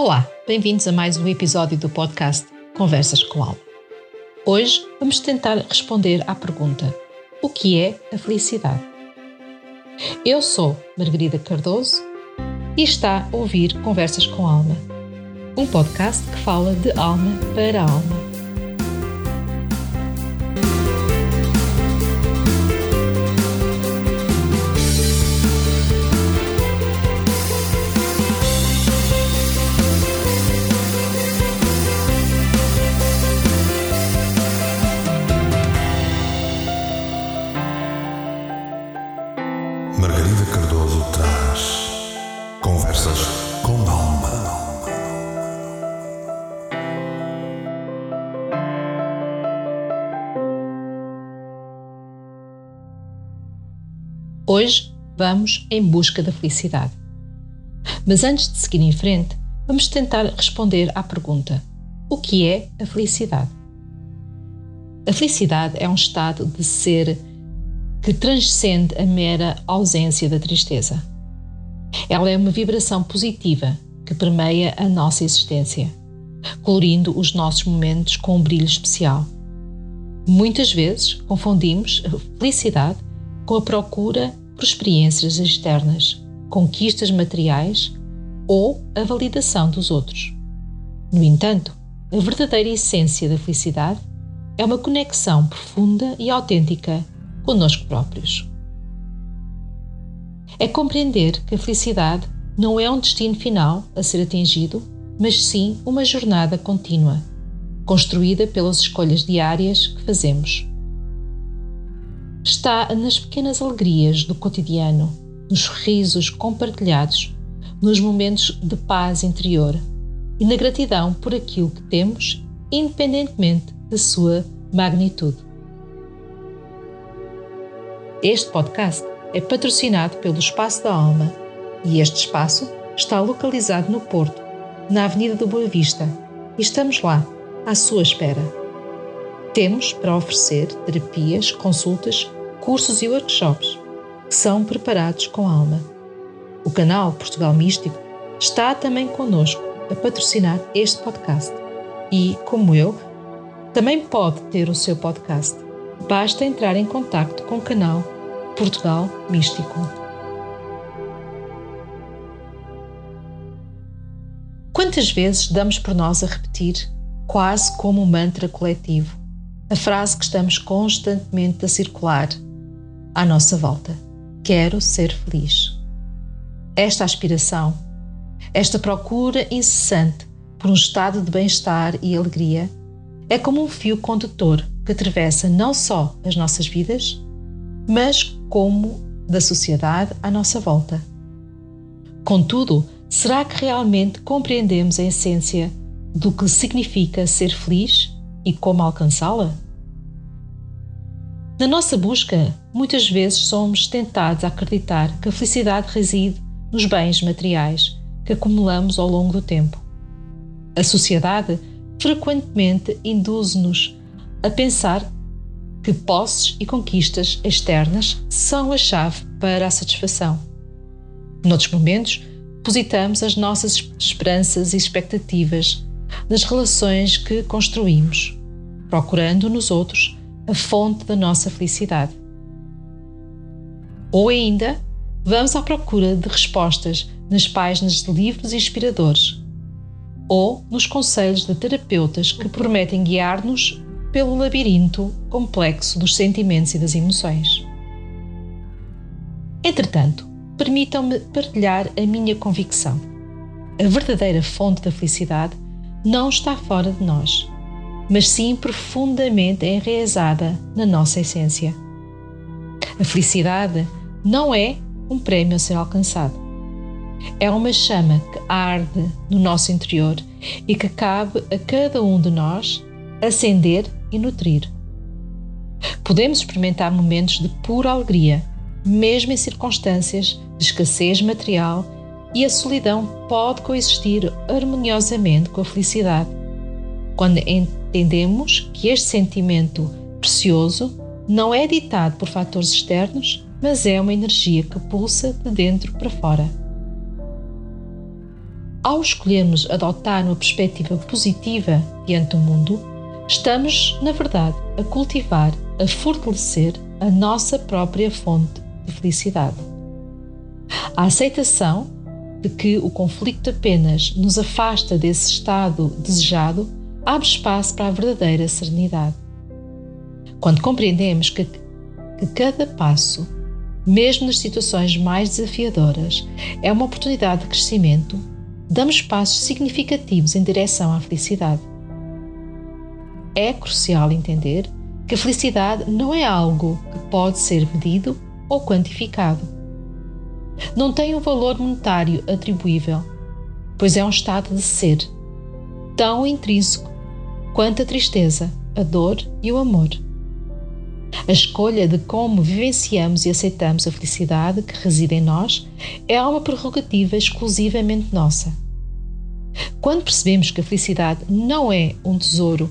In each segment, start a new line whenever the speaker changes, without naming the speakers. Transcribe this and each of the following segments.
Olá, bem-vindos a mais um episódio do podcast Conversas com Alma. Hoje vamos tentar responder à pergunta: o que é a felicidade? Eu sou Margarida Cardoso e está a ouvir Conversas com Alma, um podcast que fala de alma para alma Hoje vamos em busca da felicidade. Mas antes de seguir em frente, vamos tentar responder à pergunta: o que é a felicidade? A felicidade é um estado de ser que transcende a mera ausência da tristeza. Ela é uma vibração positiva que permeia a nossa existência, colorindo os nossos momentos com um brilho especial. Muitas vezes confundimos a felicidade com a procura por experiências externas, conquistas materiais ou a validação dos outros. No entanto, a verdadeira essência da felicidade é uma conexão profunda e autêntica conosco próprios. É compreender que a felicidade não é um destino final a ser atingido, mas sim uma jornada contínua, construída pelas escolhas diárias que fazemos está nas pequenas alegrias do cotidiano, nos sorrisos compartilhados, nos momentos de paz interior e na gratidão por aquilo que temos, independentemente da sua magnitude. Este podcast é patrocinado pelo Espaço da Alma e este espaço está localizado no Porto, na Avenida do Boa Vista, e estamos lá, à sua espera. Temos para oferecer terapias, consultas cursos e workshops que são preparados com alma. O canal Portugal Místico está também conosco a patrocinar este podcast e, como eu, também pode ter o seu podcast. Basta entrar em contato com o canal Portugal Místico. Quantas vezes damos por nós a repetir, quase como um mantra coletivo, a frase que estamos constantemente a circular à nossa volta. Quero ser feliz. Esta aspiração, esta procura incessante por um estado de bem-estar e alegria, é como um fio condutor que atravessa não só as nossas vidas, mas como da sociedade à nossa volta. Contudo, será que realmente compreendemos a essência do que significa ser feliz e como alcançá-la? Na nossa busca, muitas vezes somos tentados a acreditar que a felicidade reside nos bens materiais que acumulamos ao longo do tempo. A sociedade frequentemente induz-nos a pensar que posses e conquistas externas são a chave para a satisfação. Noutros momentos, depositamos as nossas esperanças e expectativas nas relações que construímos, procurando nos outros a fonte da nossa felicidade. Ou ainda, vamos à procura de respostas nas páginas de livros inspiradores ou nos conselhos de terapeutas que prometem guiar-nos pelo labirinto complexo dos sentimentos e das emoções. Entretanto, permitam-me partilhar a minha convicção. A verdadeira fonte da felicidade não está fora de nós mas sim profundamente enraizada na nossa essência. A felicidade não é um prémio a ser alcançado. É uma chama que arde no nosso interior e que cabe a cada um de nós acender e nutrir. Podemos experimentar momentos de pura alegria, mesmo em circunstâncias de escassez material, e a solidão pode coexistir harmoniosamente com a felicidade, quando entendemos que este sentimento precioso não é ditado por fatores externos, mas é uma energia que pulsa de dentro para fora. Ao escolhermos adotar uma perspectiva positiva diante do mundo, estamos, na verdade, a cultivar, a fortalecer a nossa própria fonte de felicidade. A aceitação de que o conflito apenas nos afasta desse estado desejado abre espaço para a verdadeira serenidade. Quando compreendemos que, que cada passo, mesmo nas situações mais desafiadoras, é uma oportunidade de crescimento, damos passos significativos em direção à felicidade. É crucial entender que a felicidade não é algo que pode ser medido ou quantificado. Não tem um valor monetário atribuível, pois é um estado de ser, tão intrínseco quanto a tristeza, a dor e o amor. A escolha de como vivenciamos e aceitamos a felicidade que reside em nós é uma prerrogativa exclusivamente nossa. Quando percebemos que a felicidade não é um tesouro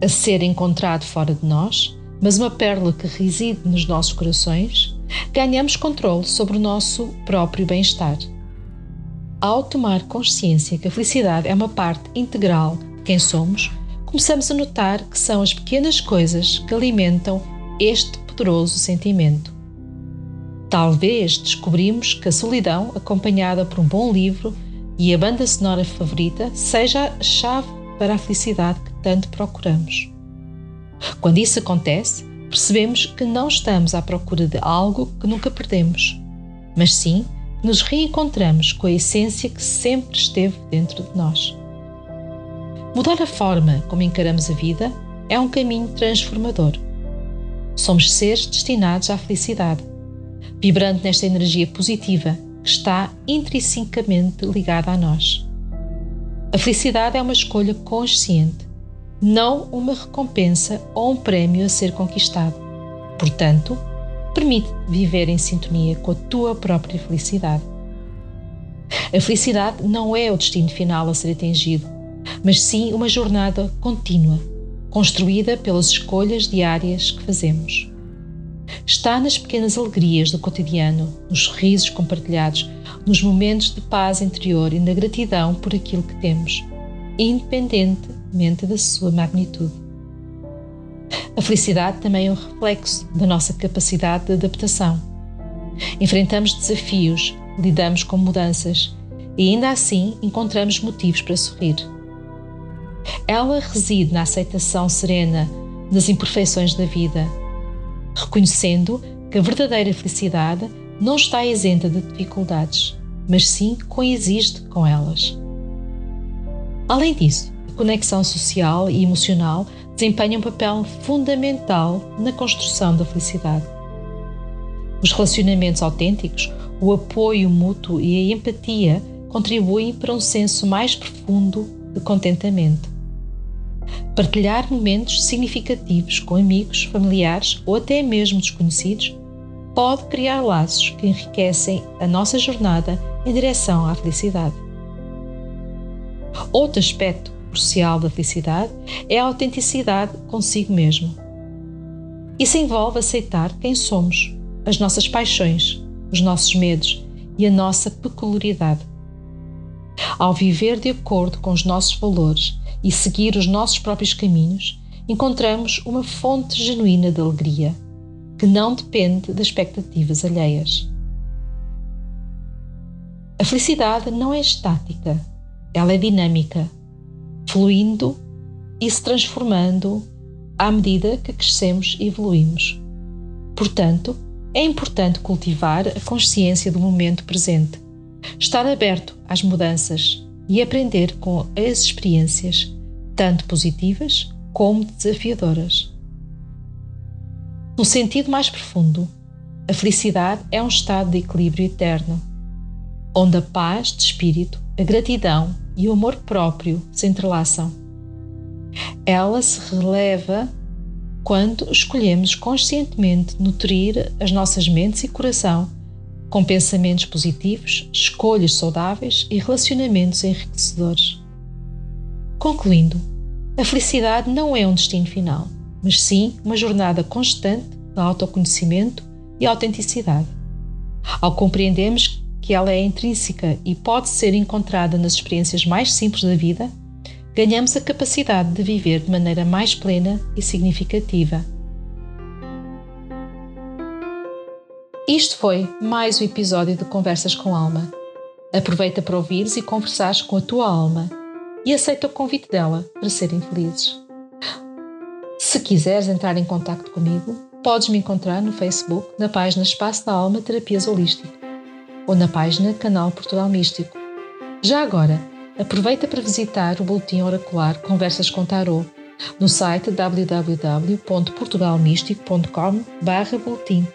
a ser encontrado fora de nós, mas uma pérola que reside nos nossos corações, ganhamos controle sobre o nosso próprio bem-estar. Ao tomar consciência que a felicidade é uma parte integral de quem somos, começamos a notar que são as pequenas coisas que alimentam este poderoso sentimento. Talvez descobrimos que a solidão, acompanhada por um bom livro e a banda sonora favorita, seja a chave para a felicidade tanto procuramos. Quando isso acontece, percebemos que não estamos à procura de algo que nunca perdemos, mas sim nos reencontramos com a essência que sempre esteve dentro de nós. Mudar a forma como encaramos a vida é um caminho transformador. Somos seres destinados à felicidade, vibrando nesta energia positiva que está intrinsecamente ligada a nós. A felicidade é uma escolha consciente não uma recompensa ou um prémio a ser conquistado. Portanto, permite viver em sintonia com a tua própria felicidade. A felicidade não é o destino final a ser atingido, mas sim uma jornada contínua, construída pelas escolhas diárias que fazemos. Está nas pequenas alegrias do cotidiano, nos sorrisos compartilhados, nos momentos de paz interior e na gratidão por aquilo que temos, independente mente da sua magnitude. A felicidade também é um reflexo da nossa capacidade de adaptação. Enfrentamos desafios, lidamos com mudanças e ainda assim encontramos motivos para sorrir. Ela reside na aceitação serena das imperfeições da vida, reconhecendo que a verdadeira felicidade não está isenta de dificuldades, mas sim coexiste com elas. Além disso, conexão social e emocional desempenham um papel fundamental na construção da felicidade. Os relacionamentos autênticos, o apoio mútuo e a empatia contribuem para um senso mais profundo de contentamento. Partilhar momentos significativos com amigos, familiares ou até mesmo desconhecidos pode criar laços que enriquecem a nossa jornada em direção à felicidade. Outro aspecto crucial da felicidade é a autenticidade consigo mesmo. Isso envolve aceitar quem somos, as nossas paixões, os nossos medos e a nossa peculiaridade. Ao viver de acordo com os nossos valores e seguir os nossos próprios caminhos, encontramos uma fonte genuína de alegria, que não depende das expectativas alheias. A felicidade não é estática, ela é dinâmica fluindo e se transformando à medida que crescemos e evoluímos. Portanto, é importante cultivar a consciência do momento presente, estar aberto às mudanças e aprender com as experiências, tanto positivas como desafiadoras. No sentido mais profundo, a felicidade é um estado de equilíbrio eterno, onde a paz de espírito, a gratidão e o amor próprio se entrelaçam. Ela se releva quando escolhemos conscientemente nutrir as nossas mentes e coração com pensamentos positivos, escolhas saudáveis e relacionamentos enriquecedores. Concluindo, a felicidade não é um destino final, mas sim uma jornada constante de autoconhecimento e autenticidade. Ao compreendermos que ela é intrínseca e pode ser encontrada nas experiências mais simples da vida, ganhamos a capacidade de viver de maneira mais plena e significativa. Isto foi mais um episódio de Conversas com Alma. Aproveita para ouvires e conversares com a tua alma e aceita o convite dela para serem felizes. Se quiseres entrar em contato comigo, podes me encontrar no Facebook na página Espaço da Alma Terapias Holístico ou na página Canal Portugal Místico. Já agora, aproveita para visitar o boletim oracular Conversas com Tarot no site www.portugalmístico.com/boletim.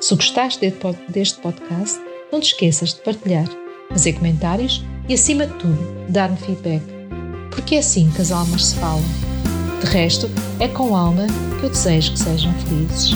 Se gostaste deste podcast, não te esqueças de partilhar, fazer comentários e, acima de tudo, dar-me feedback, porque é assim que as almas se falam. De resto, é com alma que eu desejo que sejam felizes.